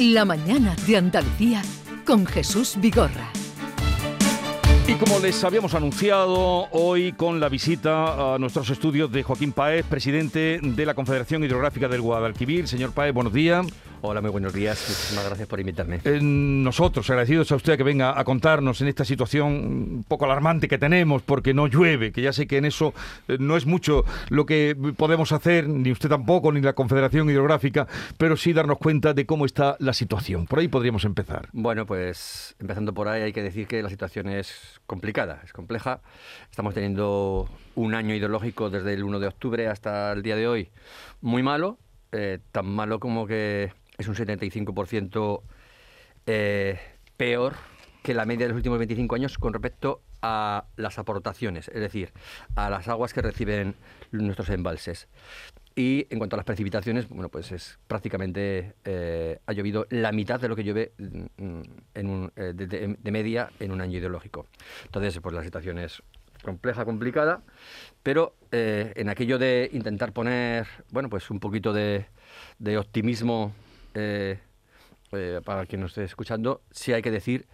La mañana de Andalucía con Jesús Vigorra. Y como les habíamos anunciado hoy con la visita a nuestros estudios de Joaquín Paez, presidente de la Confederación Hidrográfica del Guadalquivir. Señor Paez, buenos días. Hola, muy buenos días. Muchísimas gracias por invitarme. Eh, nosotros, agradecidos a usted que venga a contarnos en esta situación un poco alarmante que tenemos porque no llueve, que ya sé que en eso eh, no es mucho lo que podemos hacer, ni usted tampoco, ni la Confederación Hidrográfica, pero sí darnos cuenta de cómo está la situación. Por ahí podríamos empezar. Bueno, pues empezando por ahí hay que decir que la situación es complicada, es compleja. Estamos teniendo un año hidrológico desde el 1 de octubre hasta el día de hoy muy malo, eh, tan malo como que es un 75% eh, peor que la media de los últimos 25 años con respecto a las aportaciones, es decir, a las aguas que reciben nuestros embalses. Y en cuanto a las precipitaciones, bueno, pues es prácticamente eh, ha llovido la mitad de lo que llueve mm, en eh, de, media en un año ideológico. Entonces, pues la situación es compleja, complicada, pero en aquello de intentar poner, bueno, pues un poquito de optimismo eh, eh, para quien nos esté escuchando, sí hay que decir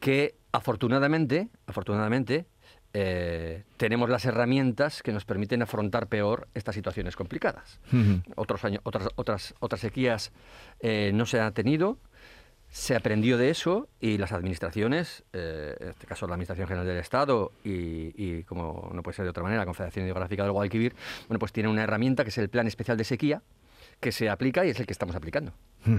que afortunadamente, afortunadamente, eh, tenemos las herramientas que nos permiten afrontar peor estas situaciones complicadas. Otros años, otras, otras, otras sequías no se han tenido, se aprendió de eso y las administraciones, en este caso la Administración General del Estado y, como no puede ser de otra manera, la Confederación Hidrográfica del Guadalquivir, bueno, pues tiene una herramienta que es el Plan Especial de Sequía, que se aplica y es el que estamos aplicando.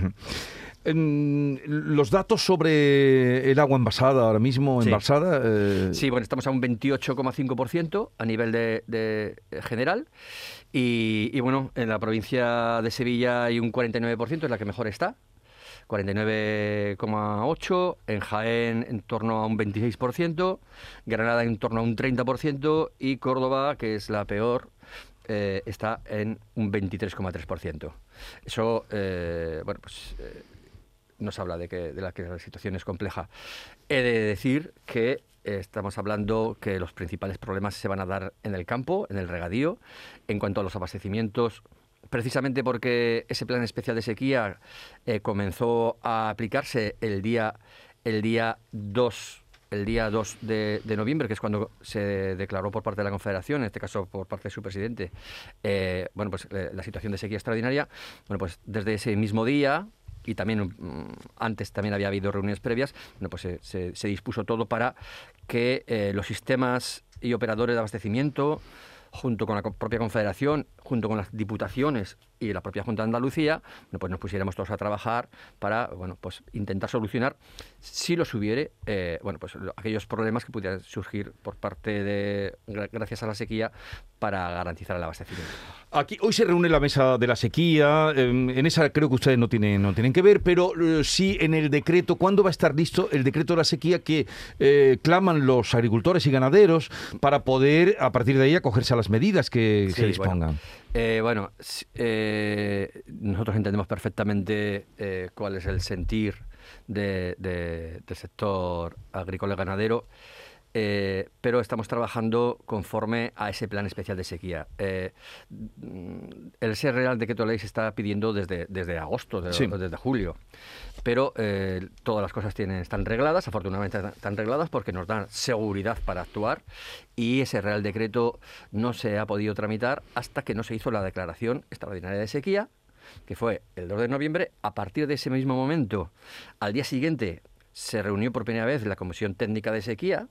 los datos sobre el agua envasada ahora mismo, envasada. Eh, sí, bueno, estamos a un 28,5% a nivel de, general. Y, bueno, en la provincia de Sevilla hay un 49%, es la que mejor está. 49,8%, en Jaén en torno a un 26%, Granada en torno a un 30% y Córdoba, que es la peor, eh, está en un 23,3%. Eso, eh, bueno, pues eh, nos habla de que, de la que la situación es compleja. He de decir que estamos hablando que los principales problemas se van a dar en el campo, en el regadío, en cuanto a los abastecimientos precisamente porque ese plan especial de sequía comenzó a aplicarse el día, el día 2 el día 2 de, noviembre, que es cuando se declaró por parte de la Confederación, en este caso por parte de su presidente, eh, bueno, pues eh, la situación de sequía extraordinaria, bueno, pues desde ese mismo día, y también mm, antes también había habido reuniones previas, bueno, pues se, dispuso todo para que eh, los sistemas y operadores de abastecimiento, junto con la propia Confederación, junto con las diputaciones y la propia Junta de Andalucía, bueno, pues nos pusiéramos todos a trabajar para bueno, pues intentar solucionar, si los hubiere, eh, bueno, pues aquellos problemas que pudieran surgir por parte de, gracias a la sequía, para garantizar el abastecimiento. Aquí hoy se reúne la mesa de la sequía, em, en esa creo que ustedes no tienen, no tienen que ver, pero eh, sí en el decreto, ¿cuándo va a estar listo el decreto de la sequía que eh, claman los agricultores y ganaderos para poder a partir de ahí acogerse a las medidas que se dispongan? Bueno, nosotros entendemos perfectamente cuál es el sentir del sector agrícola y ganadero. Eh, pero estamos trabajando conforme a ese plan especial de sequía. Eh, el ser Real Decreto Ley se está pidiendo desde, desde agosto, desde, desde julio, pero eh, todas las cosas tienen, están regladas, afortunadamente están regladas porque nos dan seguridad para actuar y ese Real Decreto no se ha podido tramitar hasta que no se hizo la declaración extraordinaria de sequía que fue el 2 de noviembre. A partir de ese mismo momento, al día siguiente, se reunió por primera vez la Comisión Técnica de Sequía,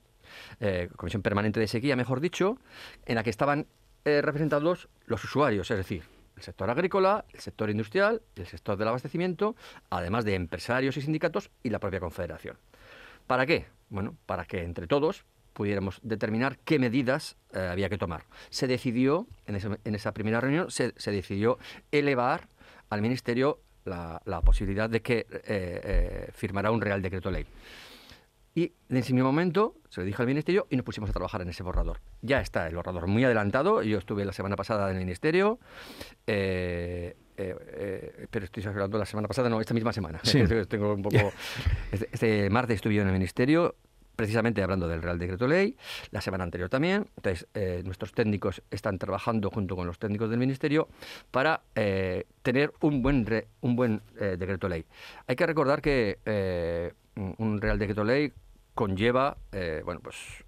eh, Comisión Permanente de Sequía, mejor dicho, en la que estaban eh, representados los usuarios, es decir, el sector agrícola, el sector industrial, el sector del abastecimiento, además de empresarios y sindicatos y la propia Confederación. ¿Para qué? Bueno, para que entre todos pudiéramos determinar qué medidas eh, había que tomar. Se decidió, en, esa primera reunión, se, decidió elevar al Ministerio la, posibilidad de que firmara un Real Decreto Ley. Y en ese mismo momento se lo dije al Ministerio y nos pusimos a trabajar en ese borrador. Ya está el borrador muy adelantado. Yo estuve la semana pasada en el Ministerio, eh, eh, eh, pero estoy hablando la semana pasada, no, esta misma semana. Sí. Tengo un poco, este, este, martes estuve yo en el Ministerio, precisamente hablando del Real Decreto Ley, la semana anterior también. Entonces, eh, nuestros técnicos están trabajando junto con los técnicos del Ministerio para tener un buen, un buen Decreto Ley. Hay que recordar que un Real Decreto Ley conlleva, bueno, pues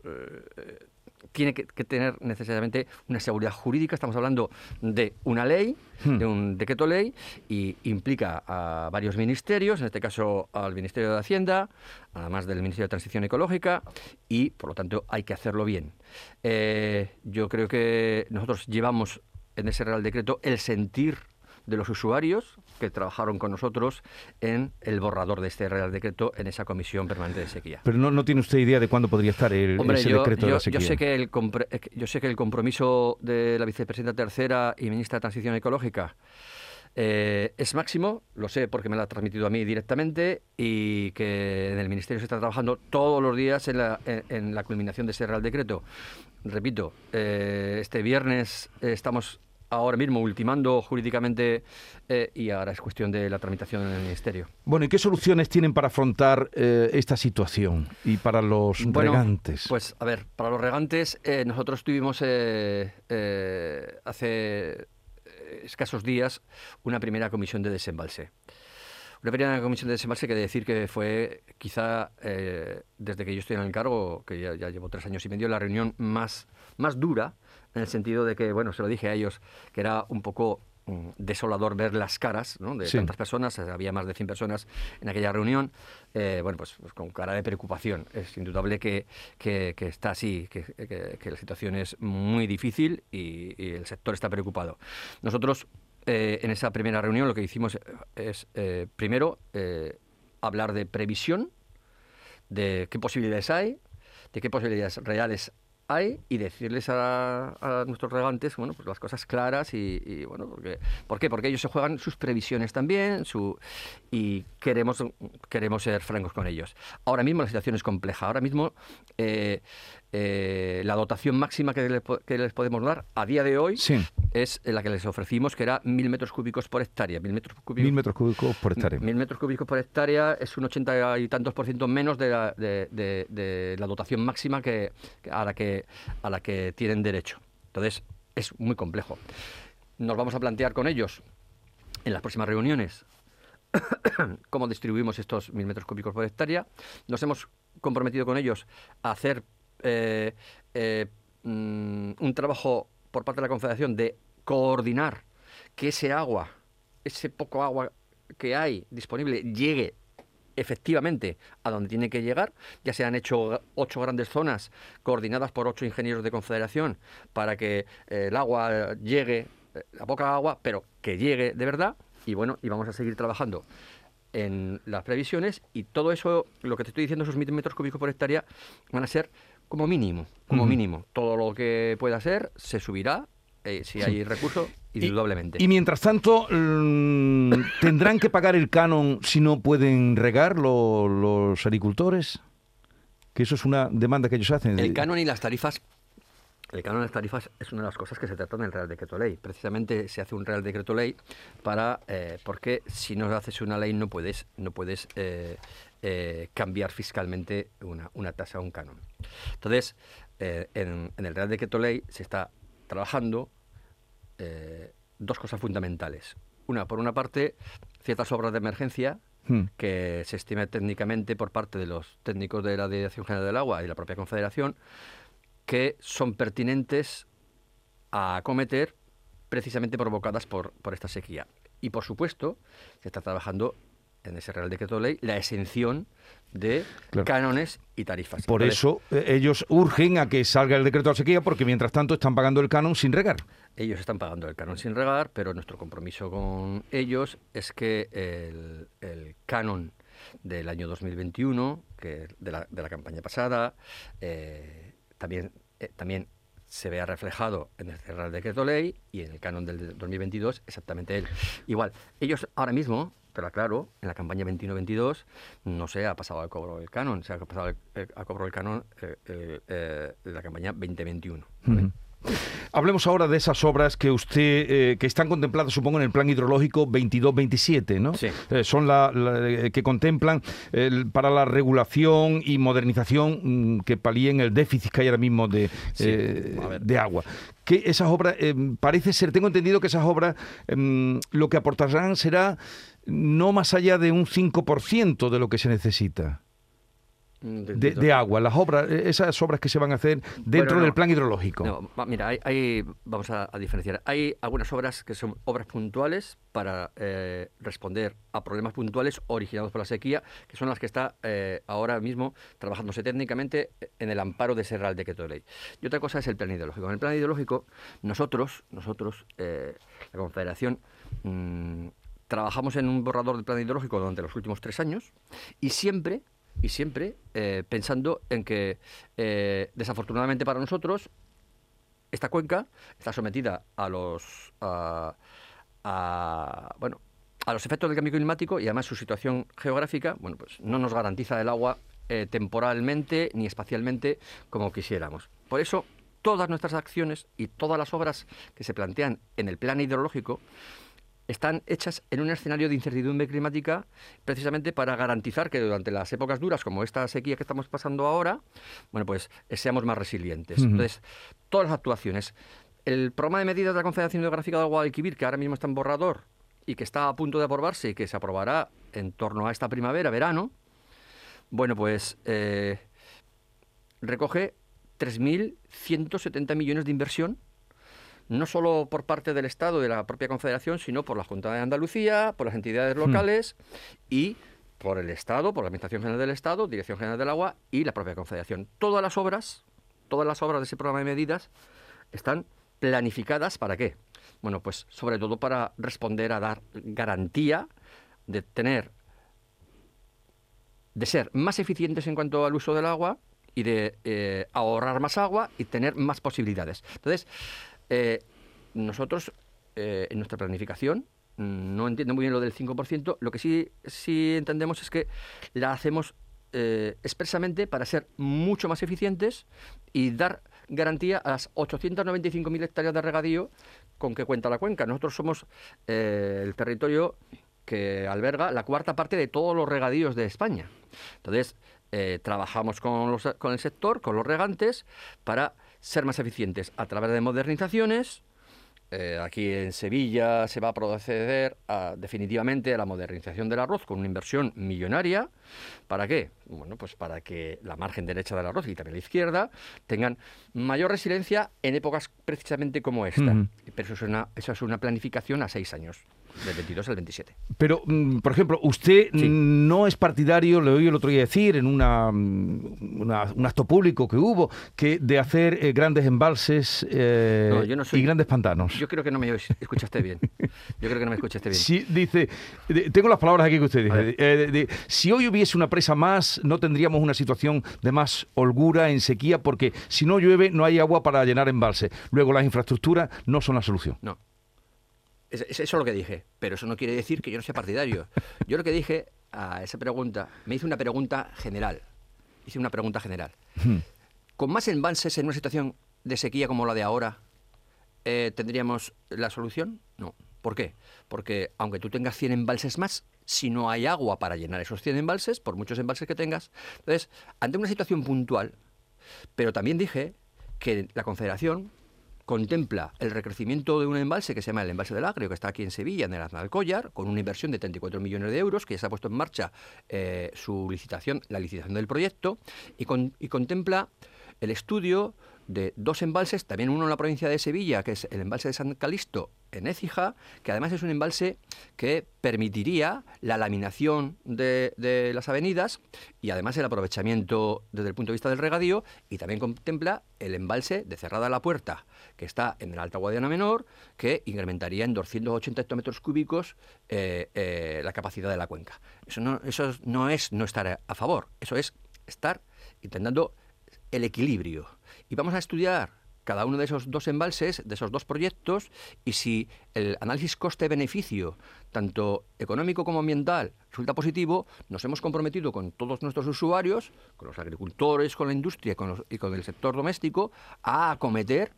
tiene que, tener necesariamente una seguridad jurídica. Estamos hablando de una ley, hmm. de un decreto ley, y implica a varios ministerios, en este caso al Ministerio de Hacienda, además del Ministerio de Transición Ecológica, y por lo tanto hay que hacerlo bien. Eh, yo creo que nosotros llevamos en ese Real Decreto el sentir de los usuarios que trabajaron con nosotros en el borrador de este Real Decreto en esa Comisión Permanente de Sequía. Pero no, no tiene usted idea de cuándo podría estar el, ese decreto de la sequía. Yo sé, que el, yo sé que el compromiso de la vicepresidenta tercera y ministra de Transición Ecológica eh, es máximo, lo sé porque me lo ha transmitido a mí directamente y que en el Ministerio se está trabajando todos los días en la, en, la culminación de ese Real Decreto. Repito, eh, este viernes estamos ahora mismo ultimando jurídicamente eh, y ahora es cuestión de la tramitación en el Ministerio. Bueno, ¿y qué soluciones tienen para afrontar eh, esta situación y para los regantes? Pues a ver, para los regantes eh, nosotros tuvimos hace escasos días una primera comisión de desembalse. Una primera comisión de desembalse que decir que fue quizá desde que yo estoy en el cargo, que ya, ya llevo tres años y medio, la reunión más, más dura en el sentido de que, bueno, se lo dije a ellos, que era un poco mm, desolador ver las caras de tantas personas, había más de 100 personas en aquella reunión, eh, bueno, pues, pues, con cara de preocupación. Es indudable que, que, está así, que, que, la situación es muy difícil y, el sector está preocupado. Nosotros, eh, en esa primera reunión, lo que hicimos es, eh, primero, hablar de previsión, de qué posibilidades hay, de qué posibilidades reales hay y decirles a, nuestros regantes bueno pues las cosas claras y, bueno porque ¿por qué? porque ellos se juegan sus previsiones también su y queremos queremos ser francos con ellos ahora mismo la situación es compleja ahora mismo eh, eh, la dotación máxima que, les podemos dar a día de hoy es la que les ofrecimos, que era mil metros cúbicos por hectárea. Mil metros cúbicos, mil metros cúbicos por hectárea. Mil metros cúbicos por hectárea es un ochenta y tantos por ciento menos de la, de, la dotación máxima que, a, la que, a la que tienen derecho. Entonces, es muy complejo. Nos vamos a plantear con ellos en las próximas reuniones cómo distribuimos estos mil metros cúbicos por hectárea. Nos hemos comprometido con ellos a hacer eh, eh, mm, un trabajo por parte de la Confederación de coordinar que ese agua, ese poco agua que hay disponible, llegue efectivamente a donde tiene que llegar. Ya se han hecho ocho grandes zonas coordinadas por ocho ingenieros de confederación para que eh, el agua llegue, la poca agua, pero que llegue de verdad. Y bueno, y vamos a seguir trabajando en las previsiones y todo eso, lo que te estoy diciendo, esos mil metros cúbicos por hectárea, van a ser como mínimo, como mínimo. Todo lo que pueda ser se subirá eh, si hay recursos, indudablemente. Y, mientras tanto, mm, ¿tendrán que pagar el canon si no pueden regar los agricultores? Que eso es una demanda que ellos hacen. El canon y las tarifas el canon de las tarifas es una de las cosas que se tratan en el Real Decreto Ley. Precisamente se hace un Real Decreto Ley para eh, porque si no haces una ley no puedes no puedes eh, eh, cambiar fiscalmente una, una tasa o un canon. Entonces, eh, en, el Real Decreto Ley se está trabajando eh, dos cosas fundamentales. Una, por una parte, ciertas obras de emergencia hmm. que se estima técnicamente por parte de los técnicos de la Dirección General del Agua y la propia Confederación, que son pertinentes a acometer precisamente provocadas por, por esta sequía. Y por supuesto, se está trabajando en ese Real Decreto de Ley la exención de cánones y tarifas. Por eso eh, ellos urgen a que salga el decreto de sequía porque mientras tanto están pagando el canon sin regar. Ellos están pagando el canon sin regar, pero nuestro compromiso con ellos es que el, canon del año 2021, que de la, de la campaña pasada, eh, también, eh, también se vea reflejado en el Real Decreto Ley y en el canon del 2022 exactamente él. Igual, ellos ahora mismo pero claro, en la campaña 21-22 no se ha pasado al cobro del canon, se ha pasado al, cobro del canon eh, eh, eh, de la campaña 2021. Hablemos ahora de esas obras que usted, eh, que están contempladas, supongo, en el plan hidrológico 22-27, ¿no? Sí. Eh, son la, la- eh, que contemplan el- para la regulación y modernización mm, que palíen el déficit que hay ahora mismo de, Sí, eh, de agua. Que esas obras, eh, parece ser, tengo entendido que esas obras em, lo que aportarán será no más allá de un 5% de lo que se necesita. Mm, De, de agua, las obras, eh, esas obras que se van a hacer dentro Bueno, no. del plan hidrológico. No, mira, hay, hay- vamos a, a diferenciar. Hay algunas obras que son obras puntuales para eh, responder a problemas puntuales originados por la sequía, que son las que está eh, ahora mismo trabajándose técnicamente en el amparo de ese Real Decreto de Ley. Y otra cosa es el plan ideológico. En el plan ideológico, nosotros, nosotros, eh, la Confederación, mm, trabajamos en un borrador del plan ideológico durante los últimos tres años y siempre y siempre eh, pensando en que eh, desafortunadamente para nosotros esta cuenca está sometida a los a, bueno a los efectos del cambio climático y además su situación geográfica bueno pues no nos garantiza el agua eh, temporalmente ni espacialmente como quisiéramos. Por eso todas nuestras acciones y todas las obras que se plantean en el plan hidrológico están hechas en un escenario de incertidumbre climática precisamente para garantizar que durante las épocas duras como esta sequía que estamos pasando ahora, bueno, pues eh, seamos más resilientes. Entonces, todas las actuaciones. El programa de medidas de la Confederación Hidrográfica del Guadalquivir, que ahora mismo está en borrador y que está a punto de aprobarse y que se aprobará en torno a esta primavera, verano, bueno, pues eh, recoge 3.170 millones de inversión no solo por parte del Estado, de la propia Confederación, sino por la Junta de Andalucía, por las entidades locales y por el Estado, por la Administración General del Estado, Dirección General del Agua y la propia Confederación. Todas las obras, todas las obras de ese programa de medidas están planificadas para qué? Bueno, pues sobre todo para responder a dar garantía de tener de ser más eficientes en cuanto al uso del agua y de eh, ahorrar más agua y tener más posibilidades. Entonces, eh, nosotros eh, en nuestra planificación no entiendo muy bien lo del 5%, lo que sí, sí entendemos es que la hacemos eh, expresamente para ser mucho más eficientes y dar garantía a las 895.000 hectáreas de regadío con que cuenta la cuenca. Nosotros somos el territorio que alberga la cuarta parte de todos los regadíos de España. Entonces, trabajamos con, los- con el sector, con los regantes, para ser más eficientes a través de modernizaciones. Eh, aquí en Sevilla se va a proceder a- definitivamente a la modernización del arroz con una inversión millonaria. ¿Para qué? Bueno, pues para que la margen derecha del arroz y también la izquierda tengan mayor resiliencia en épocas precisamente como esta. Ujú. Pero eso es, una, eso es una planificación a seis años, del 22 al 27. Pero, mm, por ejemplo, usted Sí. no es partidario, le oí el otro día decir en una, mm, una- un acto público que hubo, que de hacer eh, grandes embalses eh, No, yo no soy- y grandes pantanos. Yo creo que no me escuchaste bien. Yo creo que no me escuchaste bien. Sí, dice, de- tengo las palabras aquí que usted dice. eh, de- si hoy hubiese una presa más, no tendríamos una situación de más holgura en sequía, porque si no llueve, no hay agua para llenar embalses. Luego, las infraestructuras no son la solución. No. Es, es- eso es lo que dije, pero eso no quiere decir que yo no sea partidario. Yo lo que dije a esa pregunta, me hice una pregunta general. Hice una pregunta general. ¿Con más embalses en una situación de sequía como la de ahora, eh, tendríamos la solución? No. ¿Por qué? Porque aunque tú tengas 100 embalses más, si no hay agua para llenar esos 100 embalses, por muchos embalses que tengas, entonces, ante una situación puntual, pero también dije que la Confederación contempla el recrecimiento de un embalse que se llama el embalse del Agrio, que está aquí en Sevilla, en el Aznalcóllar, con una inversión de 34 millones de euros, que ya se ha puesto en marcha eh, su licitación, la licitación del proyecto, y, con- y contempla el estudio de dos embalses, también uno en la provincia de Sevilla, que es el embalse de San Calisto en Écija, que además es un embalse que permitiría la laminación de, de las avenidas y además el aprovechamiento desde el punto de vista del regadío y también contempla el embalse de Cerrada la Puerta, que está en el Alta Guadiana Menor, que incrementaría en 280 hectómetros cúbicos eh, eh, la capacidad de la cuenca. Eso no, eso no es no estar a favor, eso es estar intentando el equilibrio. Y vamos a estudiar cada uno de esos dos embalses, de esos dos proyectos, y si el análisis coste-beneficio, tanto económico como ambiental, resulta positivo, nos hemos comprometido con todos nuestros usuarios, con los agricultores, con la industria con, los- y con el sector doméstico, a acometer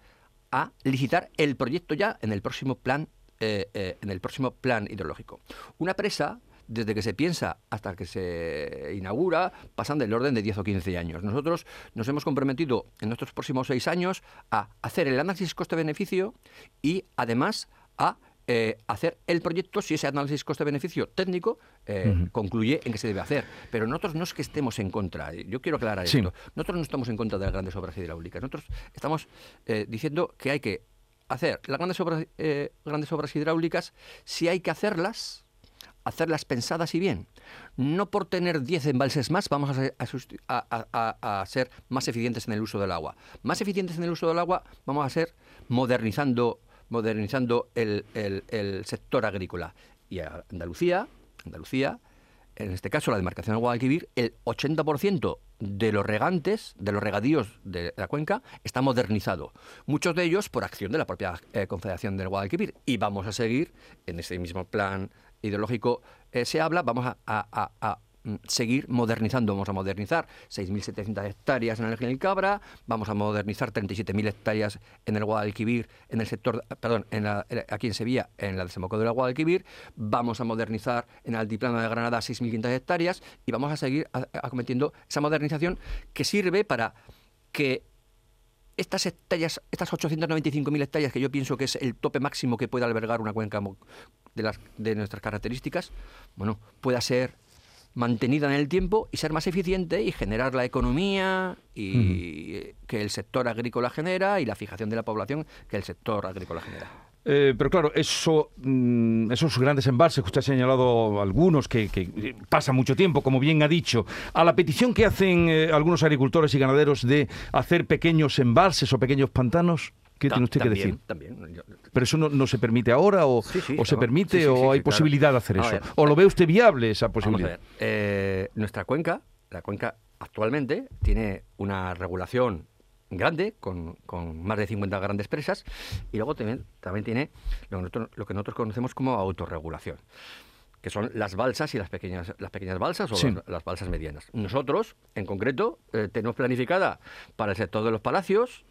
a licitar el proyecto ya en el próximo plan, eh, eh, en el próximo plan hidrológico. Una presa desde que se piensa hasta que se inaugura, pasan del orden de 10 o 15 años. Nosotros nos hemos comprometido en nuestros próximos seis años a hacer el análisis coste-beneficio y además a eh, hacer el proyecto si ese análisis coste-beneficio técnico eh, concluye en que se debe hacer. Pero nosotros no es que estemos en contra, eh, yo quiero aclarar esto, nosotros no estamos en contra de las grandes obras hidráulicas, nosotros estamos diciendo que hay que hacer las grandes obras, grandes obras hidráulicas. Si hay que hacerlas hacerlas pensadas y bien. No por tener 10 embalses más vamos a ser, más eficientes en el uso del agua. Más eficientes en el uso del agua vamos a ser modernizando, modernizando el, sector agrícola. Y Andalucía, Andalucía, en este caso la demarcación del Guadalquivir, el 80% de los regantes, de los regadíos de la cuenca, está modernizado. Muchos de ellos por acción de la propia eh, Confederación del Guadalquivir. Y vamos a seguir en ese mismo plan ideológico eh, se habla, vamos a, mm, seguir modernizando. Vamos a modernizar 6.700 hectáreas en el General Cabra, vamos a modernizar 37.000 hectáreas en el Guadalquivir, en el sector, perdón, en aquí en Sevilla, en la desembocadura del Guadalquivir, vamos a modernizar en el altiplano de Granada 6.500 hectáreas y vamos a seguir acometiendo esa modernización que sirve para que estas hectáreas, estas 895.000 hectáreas que yo pienso que es el tope máximo que puede albergar una cuenca de, las, de nuestras características, bueno, pueda ser mantenida en el tiempo y ser más eficiente y generar la economía y que el sector agrícola genera y la fijación de la población que el sector agrícola genera. Eh, pero claro, eso, mm, esos grandes embalses que usted ha señalado algunos, que, que, pasa mucho tiempo, como bien ha dicho, a la petición que hacen eh, algunos agricultores y ganaderos de hacer pequeños embalses o pequeños pantanos, ¿Qué tiene usted que decir? También. ¿Pero eso no, se permite ahora o, se permite o hay posibilidad de hacer eso? ¿O lo ve usted viable esa posibilidad? Eh, nuestra cuenca, la cuenca actualmente tiene una regulación grande, con, con, más de 50 grandes presas, y luego también, también tiene lo que, nosotros, conocemos como autorregulación que son las balsas y las pequeñas, las pequeñas balsas o las, balsas medianas. Nosotros, en concreto, eh, tenemos planificada para el sector de los palacios,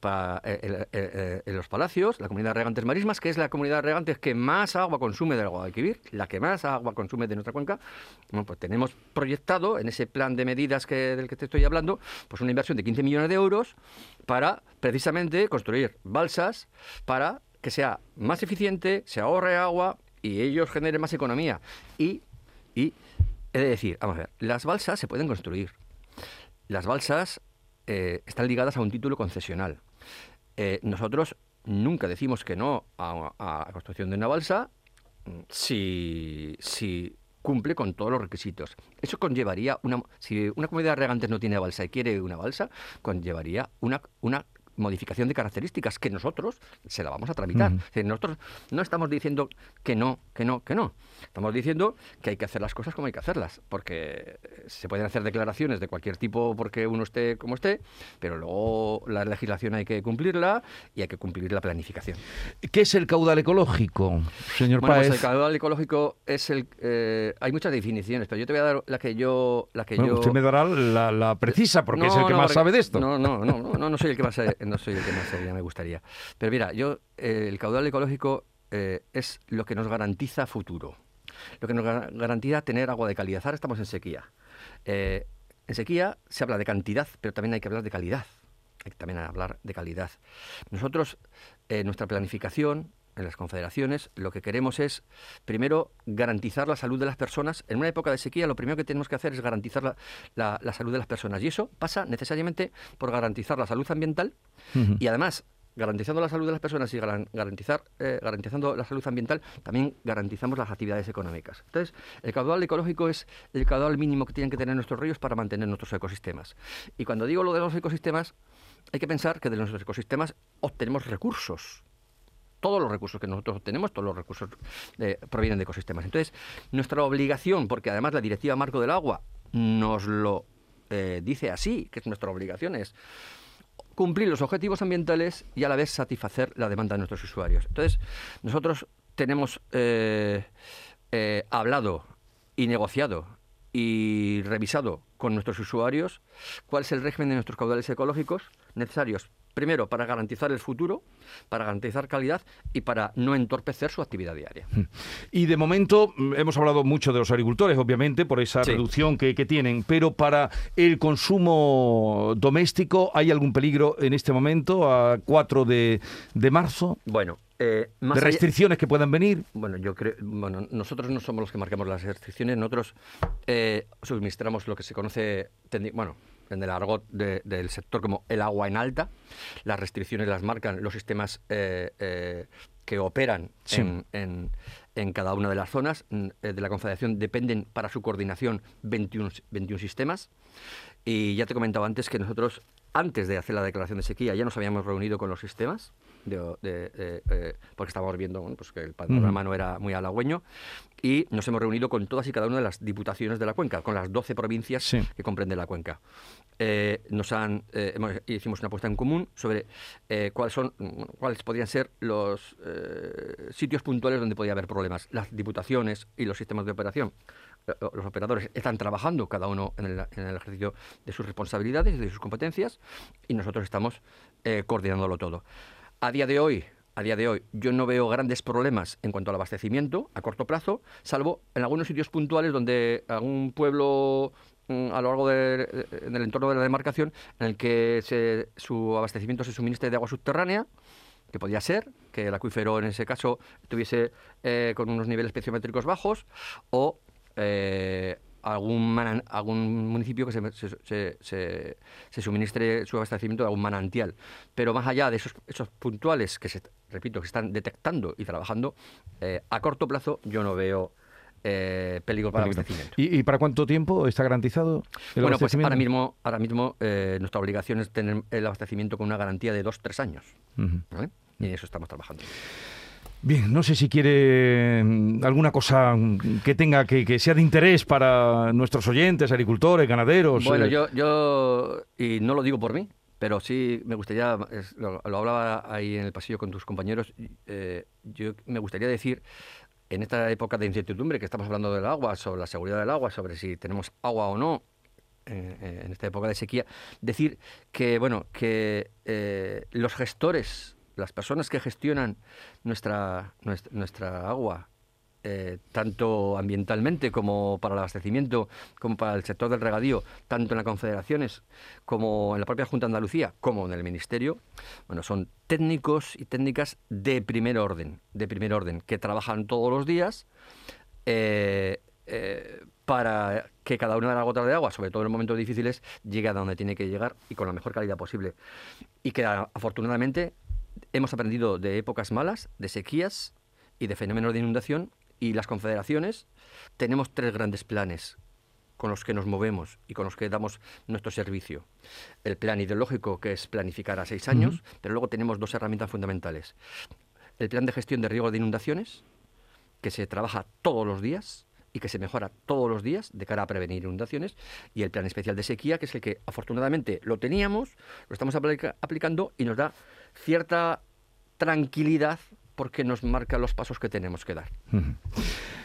para, eh, eh, en los palacios, la comunidad de regantes marismas, que es la comunidad de regantes que más agua consume del Guadalquivir, la que más agua consume de nuestra cuenca, pues tenemos proyectado en ese plan de medidas que, del que te estoy hablando, pues una inversión de 15 millones de euros para precisamente construir balsas para que sea más eficiente, se ahorre agua y ellos generen más economía. Y, y he de decir, vamos a ver, las balsas se pueden construir. Las balsas eh, están ligadas a un título concesional. Eh, nosotros nunca decimos que no a, la construcción de una balsa mm, si, si cumple con todos los requisitos. Eso conllevaría una si una comunidad de regantes no tiene balsa y quiere una balsa, conllevaría una, una modificación de características que nosotros se la vamos a tramitar. nosotros no estamos diciendo que no, que no, que no. Estamos diciendo que hay que hacer las cosas como hay que hacerlas, porque se pueden hacer declaraciones de cualquier tipo porque uno esté como esté, pero luego la legislación hay que cumplirla y hay que cumplir la planificación. ¿Qué es el caudal ecológico, señor bueno, pues el caudal ecológico es el... Eh, hay muchas definiciones, pero yo te voy a dar la que yo... La que yo... Usted me dará la, precisa, porque es el que más sabe de esto. No, no, no, no, no, soy el que más sabe no soy el que más sería, me gustaría. Pero mira, yo, eh, el caudal ecológico eh, es lo que nos garantiza futuro, lo que nos garantiza tener agua de calidad. Ahora estamos en sequía. Eh, en sequía se habla de cantidad, pero también hay que hablar de calidad. Hay que también hablar de calidad. Nosotros, nuestra planificación, en las confederaciones, lo que queremos es, primero, garantizar la salud de las personas. En una época de sequía, lo primero que tenemos que hacer es garantizar la, salud de las personas. Y eso pasa necesariamente por garantizar la salud ambiental y además garantizando la salud de las personas y garantizar, eh, garantizando la salud ambiental, también garantizamos las actividades económicas. Entonces, el caudal ecológico es el caudal mínimo que tienen que tener nuestros ríos para mantener nuestros ecosistemas. Y cuando digo lo de los ecosistemas, hay que pensar que de nuestros ecosistemas obtenemos recursos todos los recursos que nosotros obtenemos, todos los recursos eh, provienen de ecosistemas. Entonces, nuestra obligación, porque además la Directiva Marco del Agua nos lo eh, dice así, que es nuestra obligación, es cumplir los objetivos ambientales y a la vez satisfacer la demanda de nuestros usuarios. Entonces, nosotros tenemos eh, hablado y negociado y revisado con nuestros usuarios cuál es el régimen de nuestros caudales ecológicos necesarios Primero, para garantizar el futuro, para garantizar calidad y para no entorpecer su actividad diaria. Y de momento mm, hemos hablado mucho de los agricultores, obviamente, por esa Sí. reducción que, que tienen, pero para el consumo doméstico, ¿hay algún peligro en este momento, a 4 de, de marzo? Bueno, eh, más ¿De allá- restricciones que puedan venir? Bueno, yo creo, bueno, nosotros no somos los que marcamos las restricciones, nosotros eh, suministramos lo que se conoce, bueno, en el argot de- del sector como el agua en alta. Las restricciones las marcan los sistemas eh, eh, que operan Sí. en, en- en cada una de las zonas mm, eh, de la Confederación. Dependen para su coordinación 21, s- 21 sistemas. Y ya te comentaba antes que nosotros, antes de hacer la declaración de sequía, ya nos habíamos reunido con los sistemas, de, de- de, eh, porque estábamos viendo bueno, pues que el panorama no era muy halagüeño, y nos hemos reunido con todas y cada una de las diputaciones de la cuenca, con las 12 provincias Sí. que comprende la cuenca. Eh, nos han, eh, hemos- hicimos una apuesta en común sobre eh, cuáles son bueno, cuáles podrían ser los eh, sitios puntuales donde podía haber problemas. Las diputaciones y los sistemas de operación, eh, los operadores están trabajando cada uno en el, en el ejercicio de sus responsabilidades y de sus competencias y nosotros estamos eh, coordinándolo todo. A día de hoy, a día de hoy, yo no veo grandes problemas en cuanto al abastecimiento a corto plazo, salvo en algunos sitios puntuales donde algún pueblo mm, a lo largo de- en el entorno de la demarcación en el que su abastecimiento se suministre de agua subterránea, que podía ser que el acuífero en ese caso estuviese eh, con unos niveles especiométricos bajos, o eh, algún, manan- algún municipio que se, se- se- se- suministre su abastecimiento de algún manantial. Pero más allá de esos, esos puntuales que, se, repito, que están detectando y trabajando, eh, a corto plazo yo no veo eh, peligro para el Peligro. abastecimiento. ¿Y, y para cuánto tiempo está garantizado el Bueno, pues ahora mismo, ahora mismo eh, nuestra obligación es tener el abastecimiento con una garantía de dos, tres años. Y en eso estamos trabajando. Bien, no sé si quiere mm, alguna cosa mm, que tenga que, que sea de interés para nuestros oyentes, agricultores, ganaderos. Bueno, eh, yo, yo, y no lo digo por mí, pero sí me gustaría, es- lo, lo hablaba ahí en el pasillo con tus compañeros, eh, yo me gustaría decir, en esta época de incertidumbre que estamos hablando del agua, sobre la seguridad del agua, sobre si tenemos agua o no, eh, en esta época de sequía, decir que, bueno, que los gestores, las personas que gestionan nuestra, nuestra, agua, eh, tanto ambientalmente como para el abastecimiento, como para el sector del regadío, tanto en las confederaciones como en la propia Junta de Andalucía, como en el Ministerio, bueno, son técnicos y técnicas de primer orden, de primer orden, que trabajan todos los días eh, eh, para que cada una de las gotas de agua, sobre todo en momentos difíciles, llegue a donde tiene que llegar y con la mejor calidad posible. Y que afortunadamente hemos aprendido de épocas malas, de sequías y de fenómenos de inundación y las confederaciones tenemos tres grandes planes con los que nos movemos y con los que damos nuestro servicio. El plan ideológico, que es planificar a seis años, pero luego tenemos dos herramientas fundamentales. El plan de gestión de riesgos de inundaciones, que se trabaja todos los días y que se mejora todos los días de cara a prevenir inundaciones, y el plan especial de sequía, que es el que afortunadamente lo teníamos, lo estamos aplica- aplicando y nos da cierta tranquilidad porque nos marca los pasos que tenemos que dar.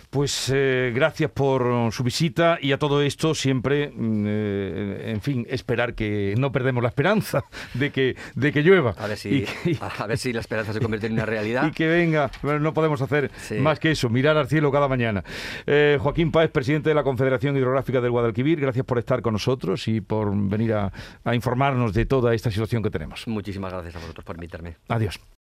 Pues eh, gracias por su visita y a todo esto siempre, mm, eh, en fin, esperar que no perdemos la esperanza de que, de que llueva. A ver si, Y a ver si la esperanza se convierte en una realidad. y que venga. Bueno, no podemos hacer Sí. más que eso, mirar al cielo cada mañana. Eh, Joaquín Páez, presidente de la Confederación Hidrográfica del Guadalquivir, gracias por estar con nosotros y por venir a, a informarnos de toda esta situación que tenemos. Muchísimas gracias a vosotros por invitarme. Adiós.